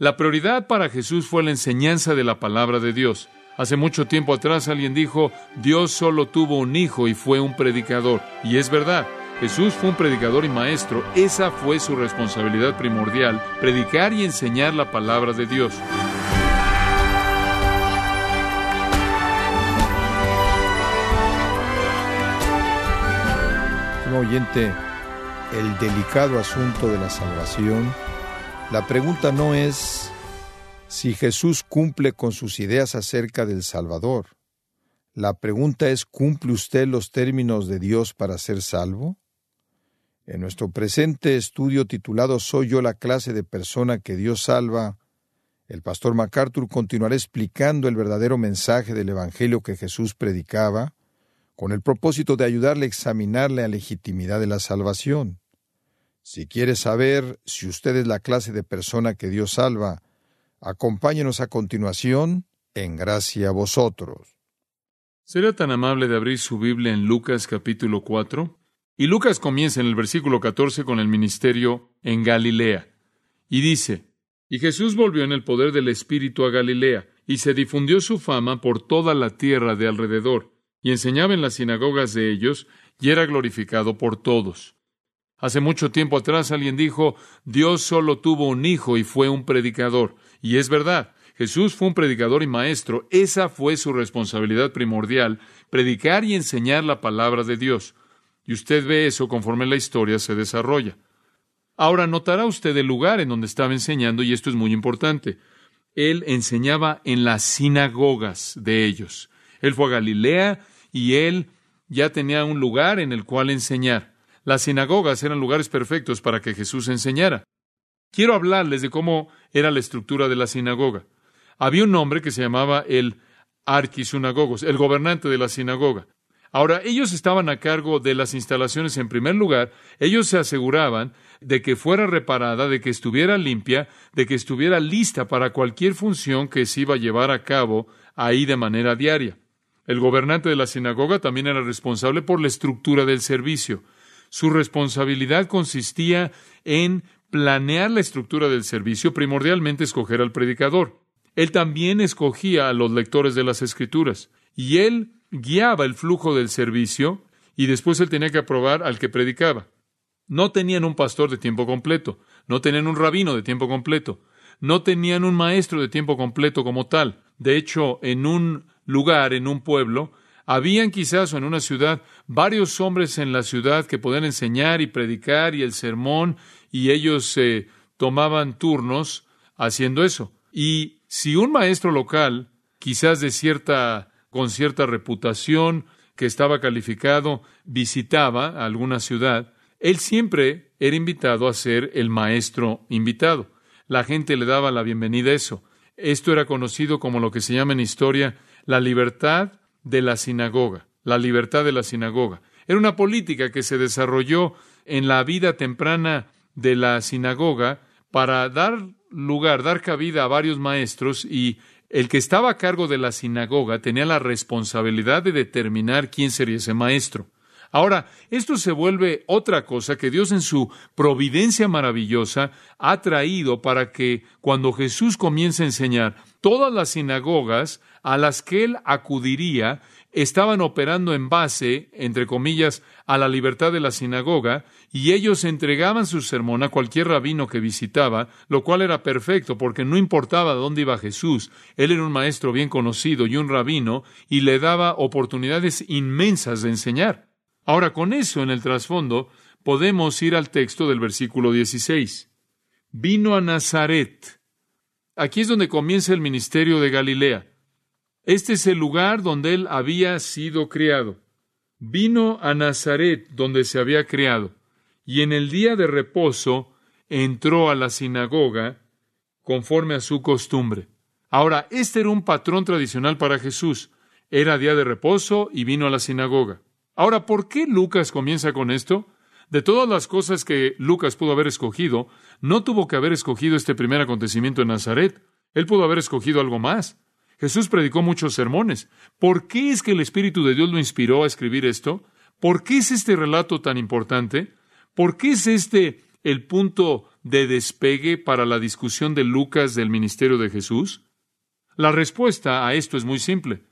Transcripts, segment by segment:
La prioridad para Jesús fue la enseñanza de la palabra de Dios. Hace mucho tiempo atrás alguien dijo, Dios solo tuvo un hijo y fue un predicador. Y es verdad, Jesús fue un predicador y maestro. Esa fue su responsabilidad primordial, predicar y enseñar la palabra de Dios. Oyente, el delicado asunto de la salvación, la pregunta no es si Jesús cumple con sus ideas acerca del Salvador. La pregunta es, ¿cumple usted los términos de Dios para ser salvo? En nuestro presente estudio titulado Soy yo la clase de persona que Dios salva, el pastor MacArthur continuará explicando el verdadero mensaje del Evangelio que Jesús predicaba, con el propósito de ayudarle a examinar la legitimidad de la salvación. Si quiere saber si usted es la clase de persona que Dios salva, Acompáñenos a continuación en gracia a vosotros. ¿Será tan amable de abrir su Biblia en Lucas capítulo 4? Y Lucas comienza en el versículo 14 con el ministerio en Galilea. Y dice, Y Jesús volvió en el poder del Espíritu a Galilea, y se difundió su fama por toda la tierra de alrededor, y enseñaba en las sinagogas de ellos, y era glorificado por todos. Hace mucho tiempo atrás alguien dijo, Dios solo tuvo un hijo y fue un predicador. Y es verdad, Jesús fue un predicador y maestro. Esa fue su responsabilidad primordial, predicar y enseñar la palabra de Dios. Y usted ve eso conforme la historia se desarrolla. Ahora notará usted el lugar en donde estaba enseñando, y esto es muy importante. Él enseñaba en las sinagogas de ellos. Él fue a Galilea y él ya tenía un lugar en el cual enseñar. Las sinagogas eran lugares perfectos para que Jesús enseñara. Quiero hablarles de cómo era la estructura de la sinagoga. Había un hombre que se llamaba el arquisunagogos, el gobernante de la sinagoga. Ahora, ellos estaban a cargo de las instalaciones en primer lugar, ellos se aseguraban de que fuera reparada, de que estuviera limpia, de que estuviera lista para cualquier función que se iba a llevar a cabo ahí de manera diaria. El gobernante de la sinagoga también era responsable por la estructura del servicio. Su responsabilidad consistía en planear la estructura del servicio, primordialmente escoger al predicador. Él también escogía a los lectores de las escrituras y él guiaba el flujo del servicio y después él tenía que aprobar al que predicaba. No tenían un pastor de tiempo completo, no tenían un rabino de tiempo completo, no tenían un maestro de tiempo completo como tal. De hecho, en un lugar, en un pueblo, habían quizás en una ciudad varios hombres en la ciudad que podían enseñar y predicar y el sermón y ellos se tomaban turnos haciendo eso. Y si un maestro local, quizás de cierta con cierta reputación, que estaba calificado, visitaba alguna ciudad, él siempre era invitado a ser el maestro invitado. La gente le daba la bienvenida a eso. Esto era conocido como lo que se llama en historia la libertad de la sinagoga, la libertad de la sinagoga. Era una política que se desarrolló en la vida temprana de la sinagoga para dar lugar, dar cabida a varios maestros y el que estaba a cargo de la sinagoga tenía la responsabilidad de determinar quién sería ese maestro. Ahora, esto se vuelve otra cosa que Dios en su providencia maravillosa ha traído para que cuando Jesús comience a enseñar, todas las sinagogas a las que él acudiría estaban operando en base, entre comillas, a la libertad de la sinagoga, y ellos entregaban su sermón a cualquier rabino que visitaba, lo cual era perfecto, porque no importaba dónde iba Jesús, él era un maestro bien conocido y un rabino, y le daba oportunidades inmensas de enseñar. Ahora, con eso en el trasfondo, podemos ir al texto del versículo 16. Vino a Nazaret. Aquí es donde comienza el ministerio de Galilea. Este es el lugar donde él había sido criado. Vino a Nazaret, donde se había criado, y en el día de reposo entró a la sinagoga conforme a su costumbre. Ahora, este era un patrón tradicional para Jesús. Era día de reposo y vino a la sinagoga. Ahora, ¿por qué Lucas comienza con esto? De todas las cosas que Lucas pudo haber escogido, no tuvo que haber escogido este primer acontecimiento en Nazaret. Él pudo haber escogido algo más. Jesús predicó muchos sermones. ¿Por qué es que el Espíritu de Dios lo inspiró a escribir esto? ¿Por qué es este relato tan importante? ¿Por qué es este el punto de despegue para la discusión de Lucas del ministerio de Jesús? La respuesta a esto es muy simple,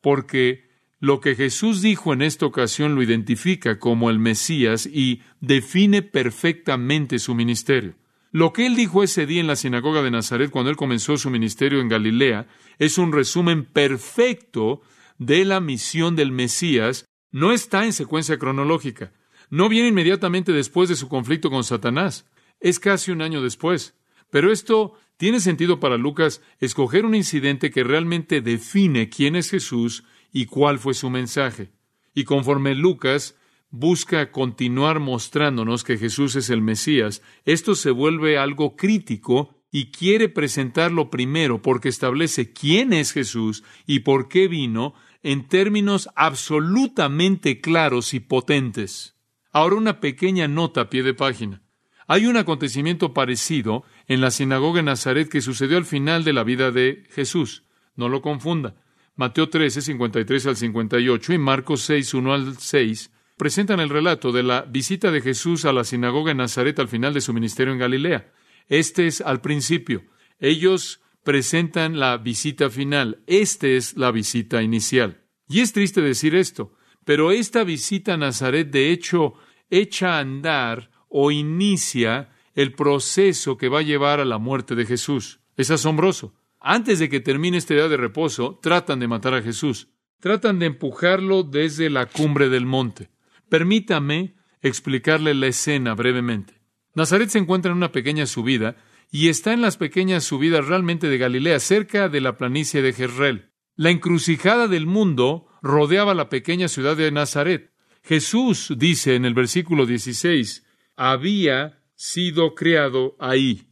porque lo que Jesús dijo en esta ocasión lo identifica como el Mesías y define perfectamente su ministerio. Lo que él dijo ese día en la sinagoga de Nazaret cuando él comenzó su ministerio en Galilea es un resumen perfecto de la misión del Mesías. No está en secuencia cronológica. No viene inmediatamente después de su conflicto con Satanás. Es casi un año después. Pero esto tiene sentido para Lucas escoger un incidente que realmente define quién es Jesús y cuál fue su mensaje. Y conforme Lucas busca continuar mostrándonos que Jesús es el Mesías, esto se vuelve algo crítico y quiere presentarlo primero porque establece quién es Jesús y por qué vino en términos absolutamente claros y potentes. Ahora una pequeña nota a pie de página. Hay un acontecimiento parecido en la sinagoga de Nazaret que sucedió al final de la vida de Jesús. No lo confunda. Mateo 13, 53 al 58 y Marcos 6, 1 al 6 presentan el relato de la visita de Jesús a la sinagoga en Nazaret al final de su ministerio en Galilea. Este es al principio. Ellos presentan la visita final. Este es la visita inicial. Y es triste decir esto, pero esta visita a Nazaret de hecho echa a andar o inicia el proceso que va a llevar a la muerte de Jesús. Es asombroso. Antes de que termine esta edad de reposo, tratan de matar a Jesús. Tratan de empujarlo desde la cumbre del monte. Permítame explicarle la escena brevemente. Nazaret se encuentra en una pequeña subida y está en las pequeñas subidas realmente de Galilea, cerca de la planicie de Jezreel. La encrucijada del mundo rodeaba la pequeña ciudad de Nazaret. Jesús dice en el versículo 16, había sido creado ahí.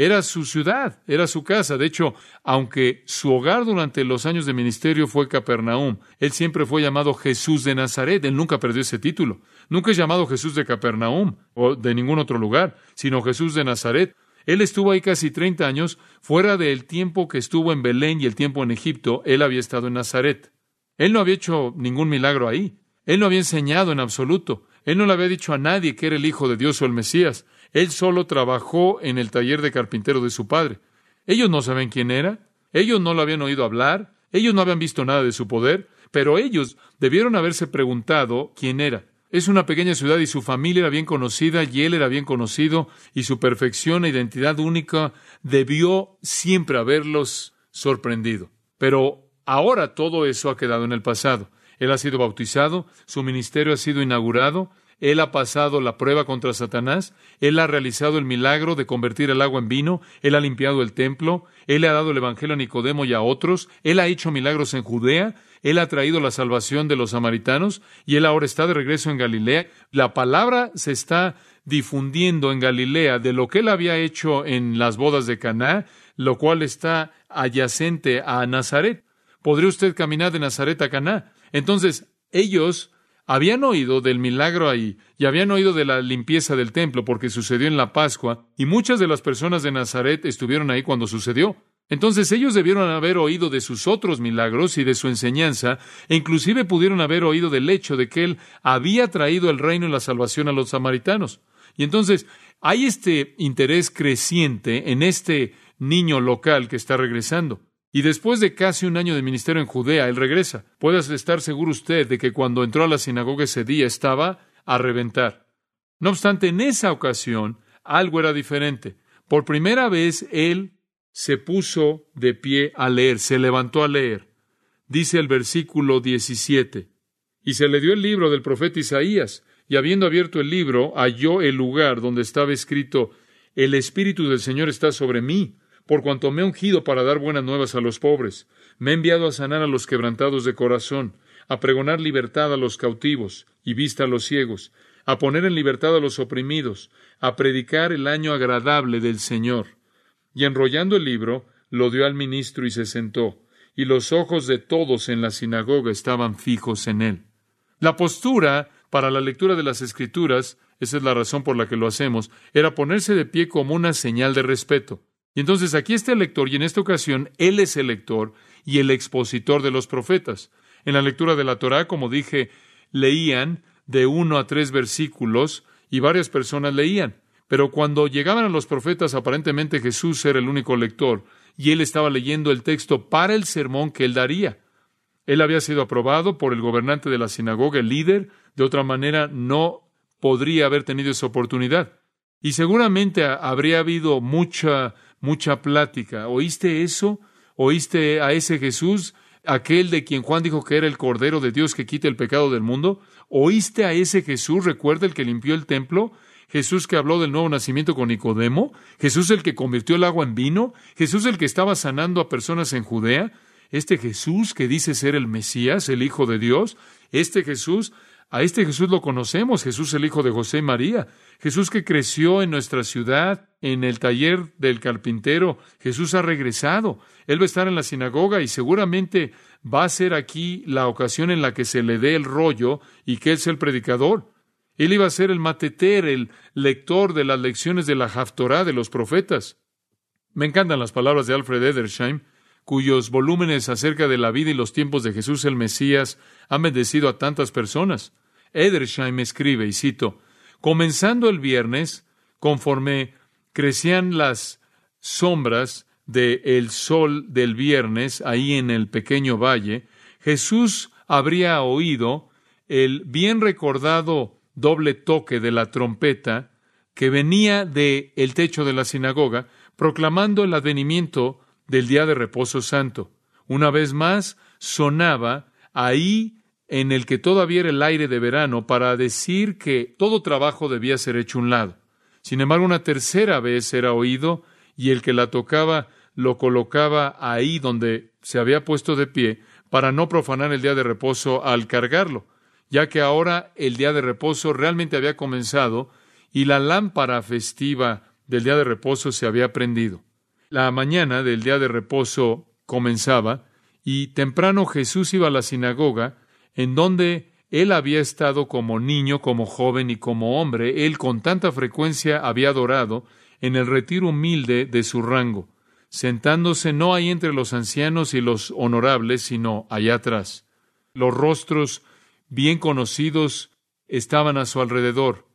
Era su ciudad, era su casa. De hecho, aunque su hogar durante los años de ministerio fue Capernaum, él siempre fue llamado Jesús de Nazaret. Él nunca perdió ese título. Nunca es llamado Jesús de Capernaum o de ningún otro lugar, sino Jesús de Nazaret. Él estuvo ahí casi 30 años, fuera del tiempo que estuvo en Belén y el tiempo en Egipto, él había estado en Nazaret. Él no había hecho ningún milagro ahí. Él no había enseñado en absoluto. Él no le había dicho a nadie que era el Hijo de Dios o el Mesías. Él solo trabajó en el taller de carpintero de su padre. Ellos no saben quién era, ellos no lo habían oído hablar, ellos no habían visto nada de su poder, pero ellos debieron haberse preguntado quién era. Es una pequeña ciudad y su familia era bien conocida y él era bien conocido y su perfección e identidad única debió siempre haberlos sorprendido. Pero ahora todo eso ha quedado en el pasado. Él ha sido bautizado, su ministerio ha sido inaugurado, él ha pasado la prueba contra Satanás, Él ha realizado el milagro de convertir el agua en vino, Él ha limpiado el templo, Él le ha dado el Evangelio a Nicodemo y a otros, Él ha hecho milagros en Judea, Él ha traído la salvación de los samaritanos y Él ahora está de regreso en Galilea. La palabra se está difundiendo en Galilea de lo que Él había hecho en las bodas de Caná, lo cual está adyacente a Nazaret. ¿Podría usted caminar de Nazaret a Caná? Entonces, ellos habían oído del milagro ahí y habían oído de la limpieza del templo porque sucedió en la Pascua y muchas de las personas de Nazaret estuvieron ahí cuando sucedió. Entonces ellos debieron haber oído de sus otros milagros y de su enseñanza, e inclusive pudieron haber oído del hecho de que él había traído el reino y la salvación a los samaritanos. Y entonces hay este interés creciente en este niño local que está regresando. Y después de casi un año de ministerio en Judea, él regresa. Puede estar seguro usted de que cuando entró a la sinagoga ese día estaba a reventar. No obstante, en esa ocasión algo era diferente. Por primera vez él se puso de pie a leer, se levantó a leer. Dice el versículo 17. Y se le dio el libro del profeta Isaías, y habiendo abierto el libro, halló el lugar donde estaba escrito, El Espíritu del Señor está sobre mí por cuanto me he ungido para dar buenas nuevas a los pobres, me he enviado a sanar a los quebrantados de corazón, a pregonar libertad a los cautivos y vista a los ciegos, a poner en libertad a los oprimidos, a predicar el año agradable del Señor. Y enrollando el libro, lo dio al ministro y se sentó, y los ojos de todos en la sinagoga estaban fijos en él. La postura para la lectura de las Escrituras, esa es la razón por la que lo hacemos, era ponerse de pie como una señal de respeto. Y entonces aquí está el lector, y en esta ocasión él es el lector y el expositor de los profetas. En la lectura de la Torá, como dije, leían de uno a tres versículos y varias personas leían. Pero cuando llegaban a los profetas, aparentemente Jesús era el único lector y él estaba leyendo el texto para el sermón que él daría. Él había sido aprobado por el gobernante de la sinagoga, el líder, de otra manera no podría haber tenido esa oportunidad. Y seguramente habría habido mucha, mucha plática. ¿Oíste eso? ¿Oíste a ese Jesús, aquel de quien Juan dijo que era el Cordero de Dios que quita el pecado del mundo? ¿Oíste a ese Jesús, recuerda el que limpió el templo? Jesús que habló del nuevo nacimiento con Nicodemo, Jesús el que convirtió el agua en vino, Jesús el que estaba sanando a personas en Judea, este Jesús que dice ser el Mesías, el Hijo de Dios, este Jesús, a este Jesús lo conocemos, Jesús el Hijo de José y María, Jesús que creció en nuestra ciudad, en el taller del carpintero, Jesús ha regresado, Él va a estar en la sinagoga y seguramente va a ser aquí la ocasión en la que se le dé el rollo y que Él sea el predicador. Él iba a ser el mateter, el lector de las lecciones de la Haftorá de los profetas. Me encantan las palabras de Alfred Edersheim, cuyos volúmenes acerca de la vida y los tiempos de Jesús el Mesías han bendecido a tantas personas. Edersheim escribe, y cito, comenzando el viernes, conforme crecían las sombras del el sol del viernes ahí en el pequeño valle, Jesús habría oído el bien recordado doble toque de la trompeta que venía de techo de la sinagoga, proclamando el advenimiento del día de reposo santo. Una vez más sonaba ahí en el que todavía era el aire de verano para decir que todo trabajo debía ser hecho un lado. Sin embargo, una tercera vez era oído y el que la tocaba lo colocaba ahí donde se había puesto de pie para no profanar el día de reposo al cargarlo ya que ahora el día de reposo realmente había comenzado y la lámpara festiva del día de reposo se había prendido. La mañana del día de reposo comenzaba y temprano Jesús iba a la sinagoga en donde él había estado como niño, como joven y como hombre. Él con tanta frecuencia había adorado en el retiro humilde de su rango, sentándose no ahí entre los ancianos y los honorables, sino allá atrás. Los rostros bien conocidos estaban a su alrededor.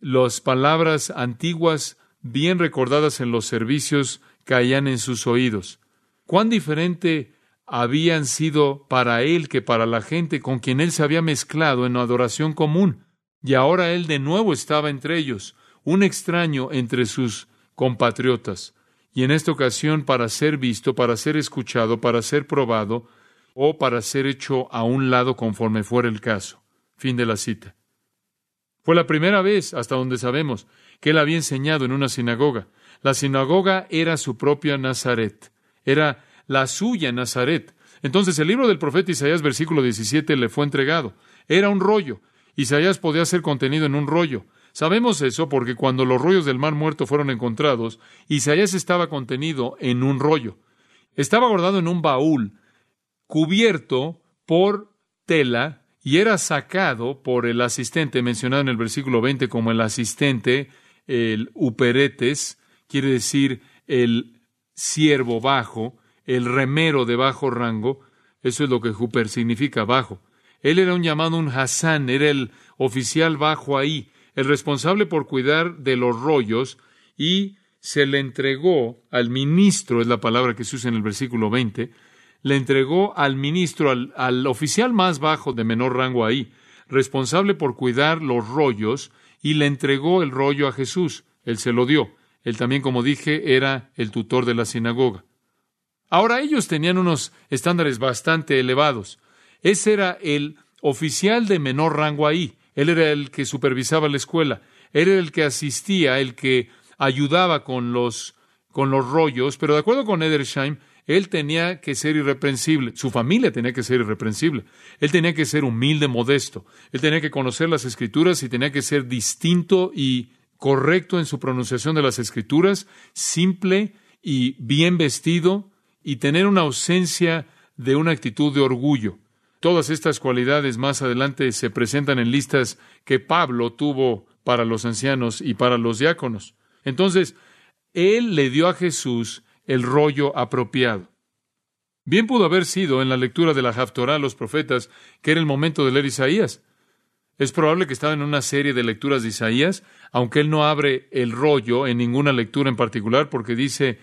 Las palabras antiguas, bien recordadas en los servicios, caían en sus oídos. Cuán diferente habían sido para él que para la gente con quien él se había mezclado en adoración común. Y ahora él de nuevo estaba entre ellos, un extraño entre sus compatriotas. Y en esta ocasión para ser visto, para ser escuchado, para ser probado, o para ser hecho a un lado conforme fuera el caso. Fin de la cita. Fue la primera vez, hasta donde sabemos, que él había enseñado en una sinagoga. La sinagoga era su propia Nazaret, era la suya Nazaret. Entonces el libro del profeta Isaías, versículo 17, le fue entregado. Era un rollo. Isaías podía ser contenido en un rollo. Sabemos eso porque cuando los rollos del mar muerto fueron encontrados, Isaías estaba contenido en un rollo. Estaba guardado en un baúl cubierto por tela y era sacado por el asistente mencionado en el versículo 20 como el asistente, el uperetes, quiere decir el siervo bajo, el remero de bajo rango, eso es lo que Huper significa bajo. Él era un llamado un Hassan, era el oficial bajo ahí, el responsable por cuidar de los rollos y se le entregó al ministro, es la palabra que se usa en el versículo 20, le entregó al ministro, al, oficial más bajo de menor rango ahí, responsable por cuidar los rollos, y le entregó el rollo a Jesús. Él se lo dio. Él también, como dije, era el tutor de la sinagoga. Ahora ellos tenían unos estándares bastante elevados. Ese era el oficial de menor rango ahí. Él era el que supervisaba la escuela. Él era el que asistía, el que ayudaba con los, con los rollos. Pero de acuerdo con Edersheim, él tenía que ser irreprensible, su familia tenía que ser irreprensible, él tenía que ser humilde, modesto, él tenía que conocer las escrituras y tenía que ser distinto y correcto en su pronunciación de las escrituras, simple y bien vestido y tener una ausencia de una actitud de orgullo. Todas estas cualidades más adelante se presentan en listas que Pablo tuvo para los ancianos y para los diáconos. Entonces, él le dio a Jesús el rollo apropiado. Bien pudo haber sido en la lectura de la Haftorah a los profetas que era el momento de leer Isaías. Es probable que estaba en una serie de lecturas de Isaías, aunque él no abre el rollo en ninguna lectura en particular, porque dice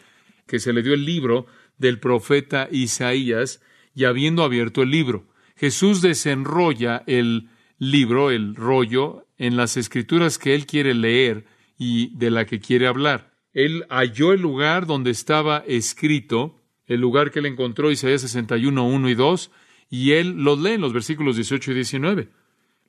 que se le dio el libro del profeta Isaías y habiendo abierto el libro. Jesús desenrolla el libro, el rollo, en las escrituras que él quiere leer y de la que quiere hablar. Él halló el lugar donde estaba escrito, el lugar que él encontró, Isaías 61, 1 y 2, y él lo lee en los versículos 18 y 19.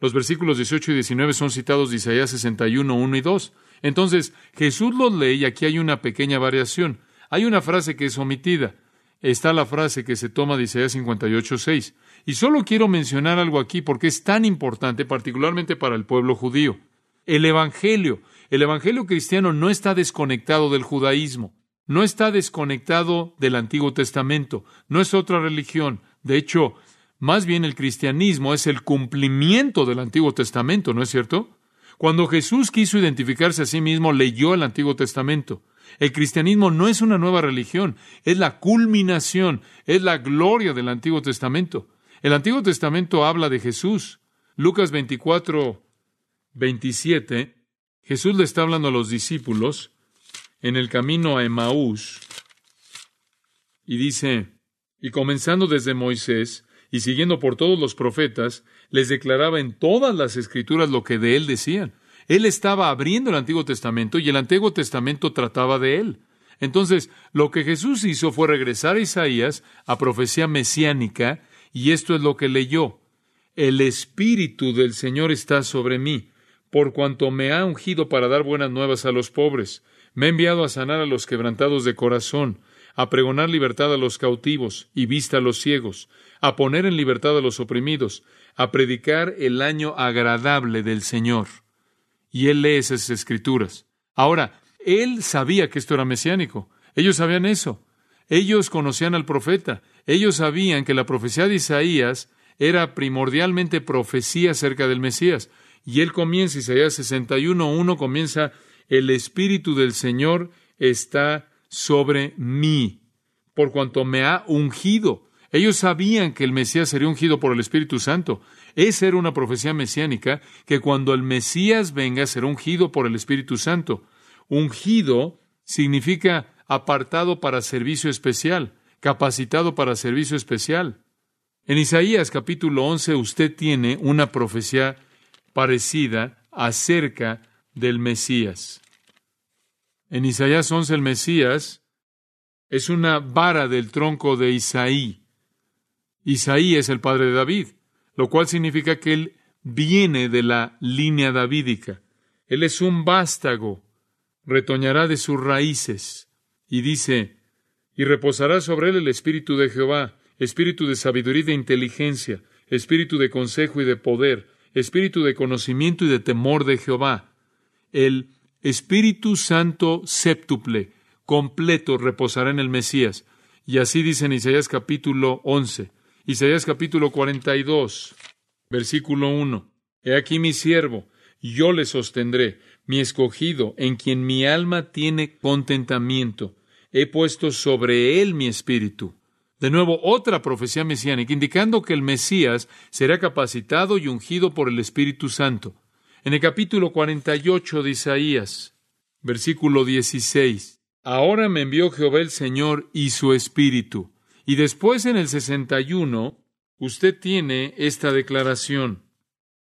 Los versículos 18 y 19 son citados de Isaías 61, 1 y 2. Entonces, Jesús los lee y aquí hay una pequeña variación. Hay una frase que es omitida. Está la frase que se toma de Isaías 58, 6. Y solo quiero mencionar algo aquí porque es tan importante, particularmente para el pueblo judío. El Evangelio, el Evangelio cristiano no está desconectado del judaísmo, no está desconectado del Antiguo Testamento, no es otra religión. De hecho, más bien el cristianismo es el cumplimiento del Antiguo Testamento, ¿no es cierto? Cuando Jesús quiso identificarse a sí mismo, leyó el Antiguo Testamento. El cristianismo no es una nueva religión, es la culminación, es la gloria del Antiguo Testamento. El Antiguo Testamento habla de Jesús. Lucas 24, 27, Jesús le está hablando a los discípulos en el camino a Emaús y dice, y comenzando desde Moisés y siguiendo por todos los profetas, les declaraba en todas las escrituras lo que de él decían. Él estaba abriendo el Antiguo Testamento y el Antiguo Testamento trataba de él. Entonces, lo que Jesús hizo fue regresar a Isaías, a profecía mesiánica, y esto es lo que leyó. El Espíritu del Señor está sobre mí, por cuanto me ha ungido para dar buenas nuevas a los pobres. Me ha enviado a sanar a los quebrantados de corazón, a pregonar libertad a los cautivos y vista a los ciegos, a poner en libertad a los oprimidos, a predicar el año agradable del Señor y él lee esas escrituras. Ahora, él sabía que esto era mesiánico. Ellos sabían eso. Ellos conocían al profeta. Ellos sabían que la profecía de Isaías era primordialmente profecía acerca del Mesías. Y él comienza, Isaías 61.1 comienza, el Espíritu del Señor está sobre mí, por cuanto me ha ungido. Ellos sabían que el Mesías sería ungido por el Espíritu Santo. Esa era una profecía mesiánica que cuando el Mesías venga será ungido por el Espíritu Santo. Ungido significa apartado para servicio especial, capacitado para servicio especial. En Isaías capítulo 11 usted tiene una profecía parecida acerca del Mesías. En Isaías 11 el Mesías es una vara del tronco de Isaí. Isaí es el padre de David lo cual significa que él viene de la línea davídica. Él es un vástago, retoñará de sus raíces. Y dice, y reposará sobre él el espíritu de Jehová, espíritu de sabiduría y de inteligencia, espíritu de consejo y de poder, espíritu de conocimiento y de temor de Jehová. El Espíritu Santo séptuple, completo, reposará en el Mesías. Y así dice en Isaías capítulo 11, Isaías capítulo 42, versículo 1. He aquí mi siervo, yo le sostendré, mi escogido, en quien mi alma tiene contentamiento. He puesto sobre él mi espíritu. De nuevo, otra profecía mesiánica indicando que el Mesías será capacitado y ungido por el Espíritu Santo. En el capítulo 48 de Isaías, versículo 16. Ahora me envió Jehová el Señor y su Espíritu y después en el 61, usted tiene esta declaración.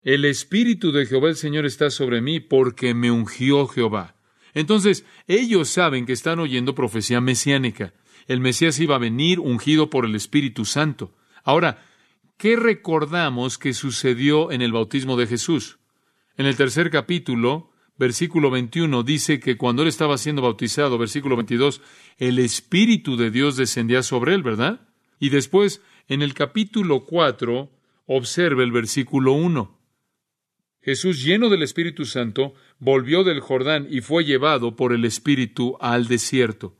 El Espíritu de Jehová el Señor está sobre mí porque me ungió Jehová. Entonces, ellos saben que están oyendo profecía mesiánica. El Mesías iba a venir ungido por el Espíritu Santo. Ahora, ¿qué recordamos que sucedió en el bautismo de Jesús? En el tercer capítulo, versículo 21, dice que cuando él estaba siendo bautizado, versículo 22, el Espíritu de Dios descendía sobre él, ¿verdad? Y después, en el capítulo 4, observe el versículo 1. Jesús, lleno del Espíritu Santo, volvió del Jordán y fue llevado por el Espíritu al desierto.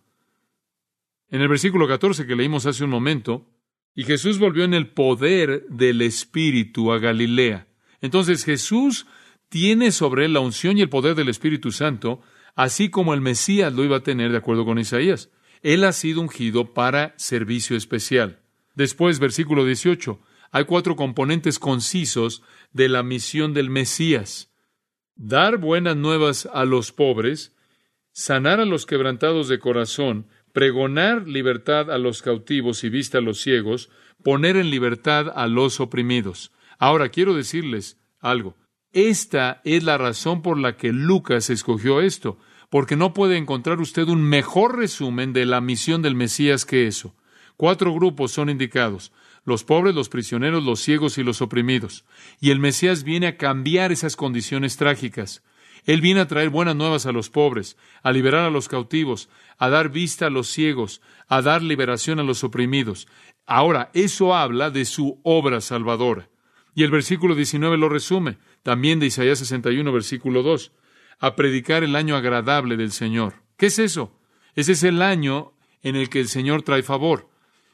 En el versículo 14 que leímos hace un momento, y Jesús volvió en el poder del Espíritu a Galilea. Entonces Jesús tiene sobre él la unción y el poder del Espíritu Santo, así como el Mesías lo iba a tener de acuerdo con Isaías. Él ha sido ungido para servicio especial. Después, versículo 18, hay cuatro componentes concisos de la misión del Mesías. Dar buenas nuevas a los pobres, sanar a los quebrantados de corazón, pregonar libertad a los cautivos y vista a los ciegos, poner en libertad a los oprimidos. Ahora quiero decirles algo. Esta es la razón por la que Lucas escogió esto, porque no puede encontrar usted un mejor resumen de la misión del Mesías que eso. Cuatro grupos son indicados los pobres, los prisioneros, los ciegos y los oprimidos. Y el Mesías viene a cambiar esas condiciones trágicas. Él viene a traer buenas nuevas a los pobres, a liberar a los cautivos, a dar vista a los ciegos, a dar liberación a los oprimidos. Ahora, eso habla de su obra salvadora. Y el versículo 19 lo resume, también de Isaías 61, versículo 2, a predicar el año agradable del Señor. ¿Qué es eso? Ese es el año en el que el Señor trae favor.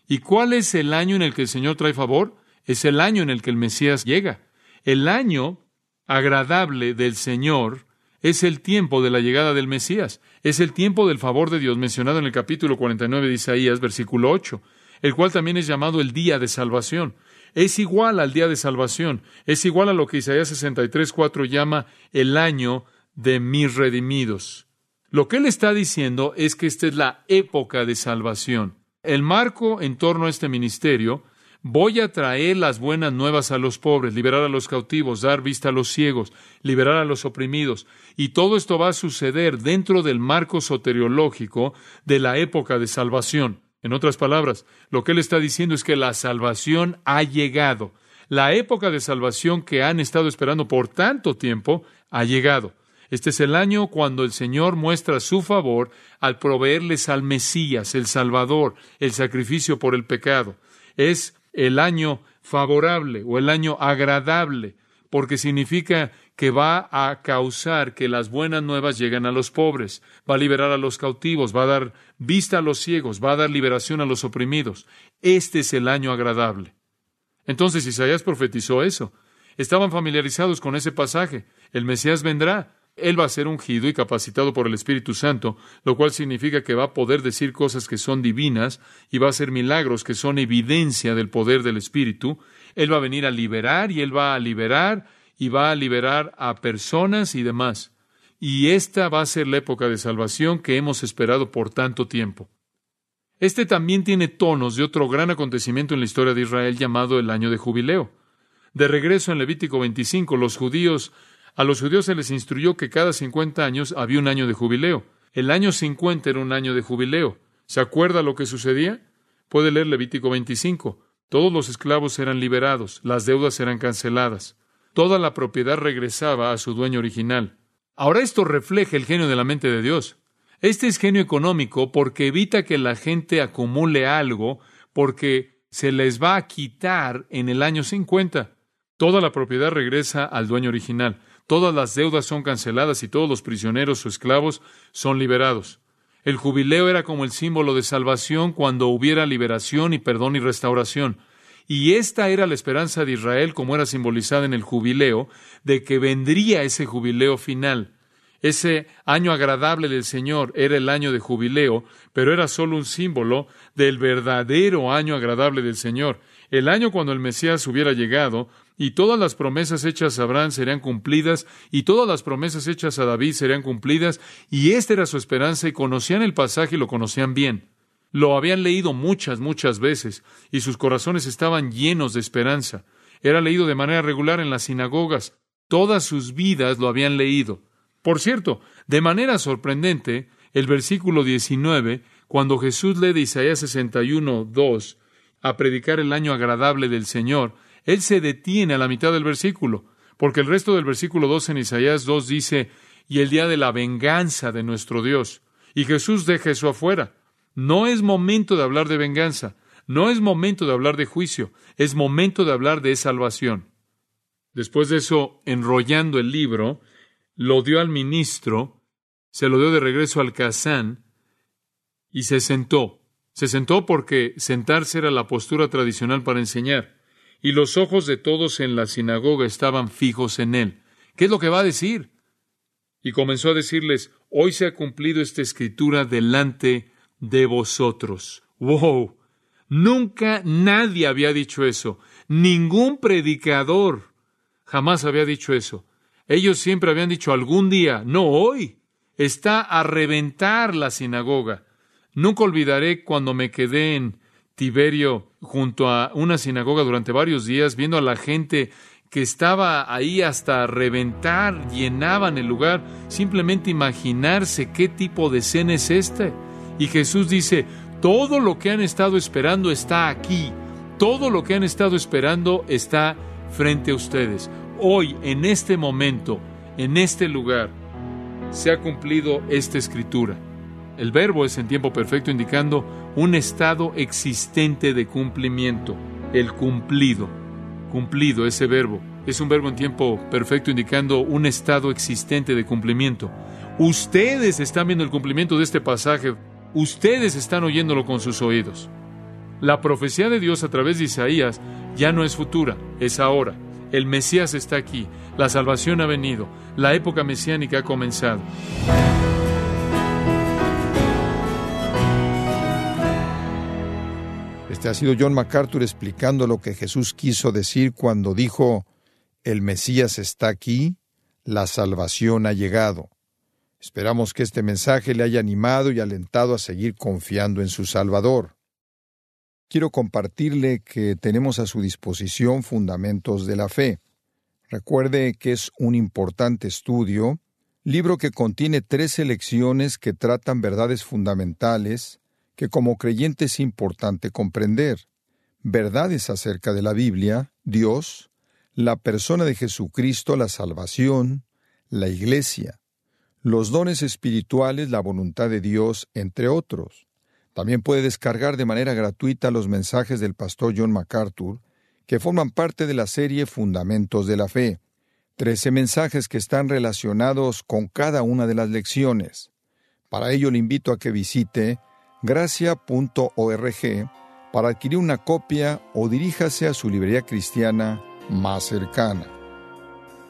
¿Y cuál es el año en el que el Señor trae favor? Es el año en el que el Mesías llega. El año agradable del Señor es el tiempo de la llegada del Mesías. Es el tiempo del favor de Dios mencionado en el capítulo 49 de Isaías, versículo 8, el cual también es llamado el día de salvación. Es igual al día de salvación. Es igual a lo que Isaías 63, 4 llama el año de mis redimidos. Lo que él está diciendo es que esta es la época de salvación el marco en torno a este ministerio, voy a traer las buenas nuevas a los pobres, liberar a los cautivos, dar vista a los ciegos, liberar a los oprimidos. Y todo esto va a suceder dentro del marco soteriológico de la época de salvación. En otras palabras, lo que él está diciendo es que la salvación ha llegado. La época de salvación que han estado esperando por tanto tiempo ha llegado. Este es el año cuando el Señor muestra su favor al proveerles al Mesías, el Salvador, el sacrificio por el pecado. Es el año favorable o el año agradable, porque significa que va a causar que las buenas nuevas lleguen a los pobres, va a liberar a los cautivos, va a dar vista a los ciegos, va a dar liberación a los oprimidos. Este es el año agradable. Entonces Isaías profetizó eso. Estaban familiarizados con ese pasaje. El Mesías vendrá, él va a ser ungido y capacitado por el Espíritu Santo, lo cual significa que va a poder decir cosas que son divinas y va a hacer milagros que son evidencia del poder del Espíritu. Él va a venir a liberar y él va a liberar y va a liberar a personas y demás. Y esta va a ser la época de salvación que hemos esperado por tanto tiempo. Este también tiene tonos de otro gran acontecimiento en la historia de Israel llamado el año de jubileo. De regreso en Levítico 25, los judíos a los judíos se les instruyó que cada 50 años había un año de jubileo. El año 50 era un año de jubileo. ¿Se acuerda lo que sucedía? Puede leer Levítico 25. Todos los esclavos eran liberados, las deudas eran canceladas, toda la propiedad regresaba a su dueño original. Ahora esto refleja el genio de la mente de Dios. Este es genio económico porque evita que la gente acumule algo porque se les va a quitar en el año 50. Toda la propiedad regresa al dueño original todas las deudas son canceladas y todos los prisioneros o esclavos son liberados. El jubileo era como el símbolo de salvación cuando hubiera liberación y perdón y restauración. Y esta era la esperanza de Israel como era simbolizada en el jubileo, de que vendría ese jubileo final. Ese año agradable del Señor era el año de jubileo, pero era solo un símbolo del verdadero año agradable del Señor. El año cuando el Mesías hubiera llegado y todas las promesas hechas a Abraham serían cumplidas, y todas las promesas hechas a David serían cumplidas, y esta era su esperanza, y conocían el pasaje y lo conocían bien. Lo habían leído muchas, muchas veces, y sus corazones estaban llenos de esperanza. Era leído de manera regular en las sinagogas. Todas sus vidas lo habían leído. Por cierto, de manera sorprendente, el versículo 19, cuando Jesús lee de Isaías 61, 2, a predicar el año agradable del Señor, él se detiene a la mitad del versículo, porque el resto del versículo 2 en Isaías 2 dice, y el día de la venganza de nuestro Dios. Y Jesús deja eso afuera. No es momento de hablar de venganza, no es momento de hablar de juicio, es momento de hablar de salvación. Después de eso, enrollando el libro, lo dio al ministro, se lo dio de regreso al Kazán y se sentó. Se sentó porque sentarse era la postura tradicional para enseñar y los ojos de todos en la sinagoga estaban fijos en él. ¿Qué es lo que va a decir? Y comenzó a decirles, hoy se ha cumplido esta escritura delante de vosotros. ¡Wow! Nunca nadie había dicho eso. Ningún predicador jamás había dicho eso. Ellos siempre habían dicho algún día, no hoy. Está a reventar la sinagoga. Nunca olvidaré cuando me quedé en Tiberio junto a una sinagoga durante varios días viendo a la gente que estaba ahí hasta reventar, llenaban el lugar, simplemente imaginarse qué tipo de escena es este. Y Jesús dice, todo lo que han estado esperando está aquí, todo lo que han estado esperando está frente a ustedes. Hoy, en este momento, en este lugar, se ha cumplido esta escritura. El verbo es en tiempo perfecto indicando un estado existente de cumplimiento, el cumplido cumplido, ese verbo. Es un verbo en tiempo perfecto indicando un estado existente de cumplimiento. Ustedes están viendo el cumplimiento de este pasaje. Ustedes están oyéndolo con sus oídos. La profecía de Dios a través de Isaías ya no es futura, es ahora. El Mesías está aquí, la salvación ha venido, la época mesiánica ha comenzado. Este ha sido John MacArthur explicando lo que Jesús quiso decir cuando dijo, el Mesías está aquí, la salvación ha llegado. Esperamos que este mensaje le haya animado y alentado a seguir confiando en su Salvador. Quiero compartirle que tenemos a su disposición Fundamentos de la Fe. Recuerde que es un importante estudio, libro que contiene tres lecciones que tratan verdades fundamentales que como creyente es importante comprender. Verdades acerca de la Biblia, Dios, la persona de Jesucristo, la salvación, la Iglesia, los dones espirituales, la voluntad de Dios, entre otros. También puede descargar de manera gratuita los mensajes del pastor John MacArthur, que forman parte de la serie Fundamentos de la Fe. Trece mensajes que están relacionados con cada una de las lecciones. Para ello le invito a que visite gracia.org para adquirir una copia o diríjase a su librería cristiana más cercana.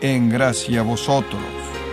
en gracia a vosotros.